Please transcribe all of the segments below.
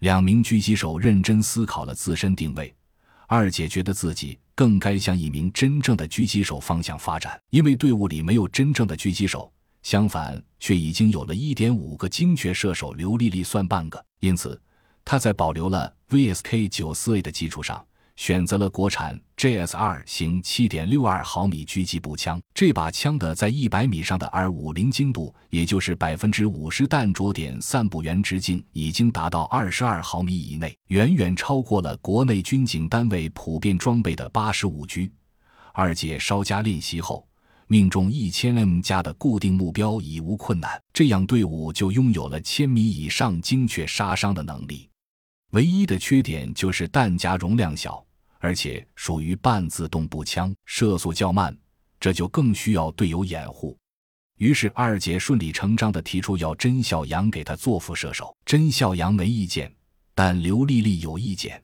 两名狙击手认真思考了自身定位。二姐觉得自己更该向一名真正的狙击手方向发展，因为队伍里没有真正的狙击手，相反却已经有了一点五个精确射手，刘丽丽算半个。因此，她在保留了 VSK 九四 A 的基础上。选择了国产 JS2 型7.62毫米狙击步枪，这把枪的在100米上的 R50 精度，也就是百分之五十弹着点散布源直径，已经达到22毫米以内，远远超过了国内军警单位普遍装备的85 G。二姐稍加练习后，命中 1000M 加的固定目标已无困难，这样队伍就拥有了千米以上精确杀伤的能力。唯一的缺点就是弹夹容量小。而且属于半自动步枪，射速较慢，这就更需要队友掩护。于是二姐顺理成章地提出要甄孝阳给她做副射手。甄孝阳没意见，但刘丽丽有意见。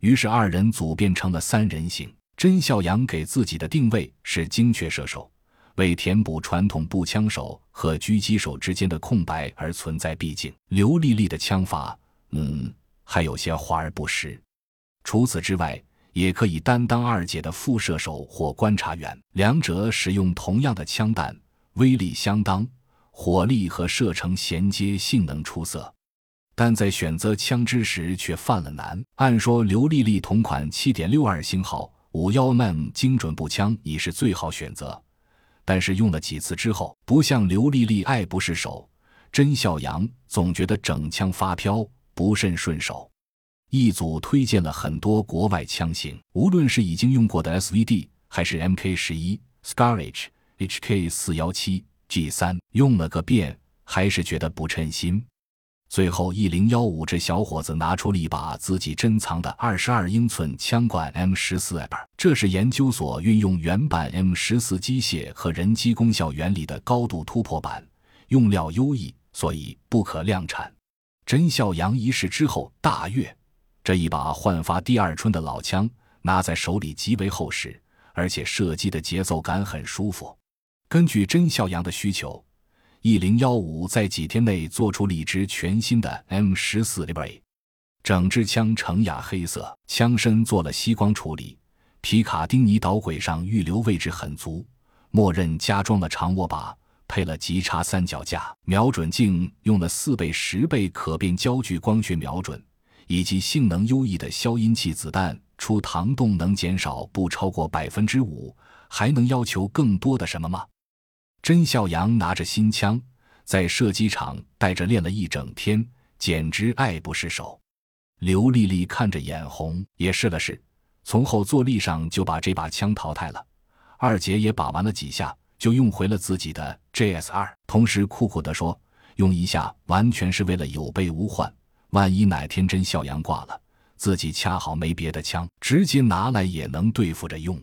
于是二人组变成了三人行。甄孝阳给自己的定位是精确射手，为填补传统步枪手和狙击手之间的空白而存在。毕竟刘丽丽的枪法，嗯，还有些华而不实。除此之外。也可以担当二姐的副射手或观察员，两者使用同样的枪弹，威力相当，火力和射程衔接性能出色，但在选择枪支时却犯了难。按说刘丽丽同款七点六二星号五幺 mm 精准步枪已是最好选择，但是用了几次之后，不像刘丽丽爱不释手，甄孝阳总觉得整枪发飘，不甚顺手。一组推荐了很多国外枪型，无论是已经用过的 SVD，还是 MK 十一、Scarage、HK 四幺七、G 三，用了个遍，还是觉得不称心。最后，一零幺五这小伙子拿出了一把自己珍藏的二十二英寸枪管 M 十四 A 板，这是研究所运用原版 M 十四机械和人机功效原理的高度突破版，用料优异，所以不可量产。甄孝阳一试之后大悦。这一把焕发第二春的老枪，拿在手里极为厚实，而且射击的节奏感很舒服。根据甄孝阳的需求，一零幺五在几天内做出了一支全新的 M 十四 A，整支枪呈雅黑色，枪身做了吸光处理，皮卡丁尼导轨上预留位置很足，默认加装了长握把，配了极差三脚架，瞄准镜用了四倍、十倍可变焦距光学瞄准。以及性能优异的消音器，子弹出膛动能减少不超过百分之五，还能要求更多的什么吗？甄孝阳拿着新枪在射击场带着练了一整天，简直爱不释手。刘丽丽看着眼红，也试了试，从后坐力上就把这把枪淘汰了。二姐也把玩了几下，就用回了自己的 JS 二，同时酷酷地说：“用一下完全是为了有备无患。”万一哪天真孝阳挂了，自己恰好没别的枪，直接拿来也能对付着用。